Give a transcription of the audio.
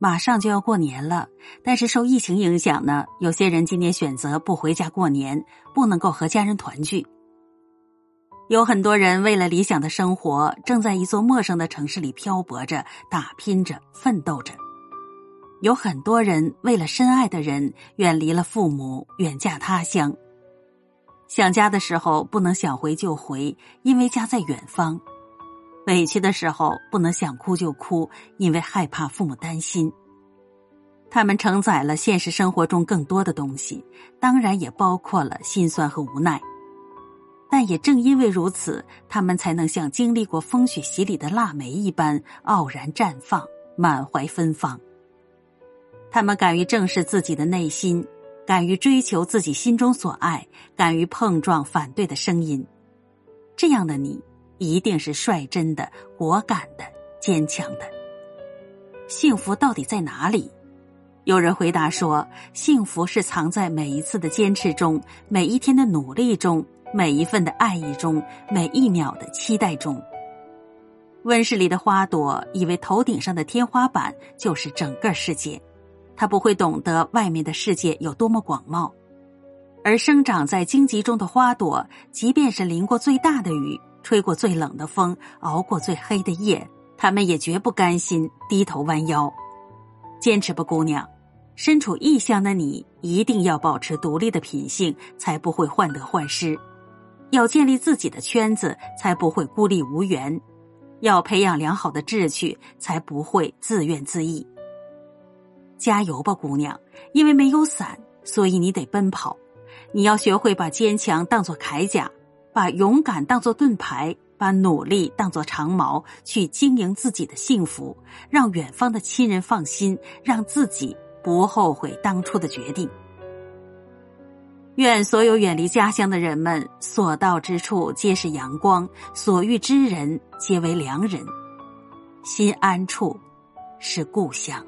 马上就要过年了，但是受疫情影响呢，有些人今年选择不回家过年，不能够和家人团聚。有很多人为了理想的生活，正在一座陌生的城市里漂泊着、打拼着、奋斗着。有很多人为了深爱的人，远离了父母，远嫁他乡。想家的时候不能想回就回，因为家在远方。委屈的时候不能想哭就哭，因为害怕父母担心。他们承载了现实生活中更多的东西，当然也包括了心酸和无奈。但也正因为如此，他们才能像经历过风雪洗礼的腊梅一般傲然绽放，满怀芬芳。他们敢于正视自己的内心，敢于追求自己心中所爱，敢于碰撞反对的声音。这样的你。一定是率真的、果敢的、坚强的。幸福到底在哪里？有人回答说：“幸福是藏在每一次的坚持中，每一天的努力中，每一份的爱意中，每一秒的期待中。”温室里的花朵以为头顶上的天花板就是整个世界，他不会懂得外面的世界有多么广袤。而生长在荆棘中的花朵，即便是淋过最大的雨。吹过最冷的风，熬过最黑的夜，他们也绝不甘心低头弯腰。坚持吧，姑娘！身处异乡的你，一定要保持独立的品性，才不会患得患失；要建立自己的圈子，才不会孤立无援；要培养良好的志趣，才不会自怨自艾。加油吧，姑娘！因为没有伞，所以你得奔跑。你要学会把坚强当作铠甲。把勇敢当作盾牌，把努力当作长矛，去经营自己的幸福，让远方的亲人放心，让自己不后悔当初的决定。愿所有远离家乡的人们，所到之处皆是阳光，所遇之人皆为良人，心安处是故乡。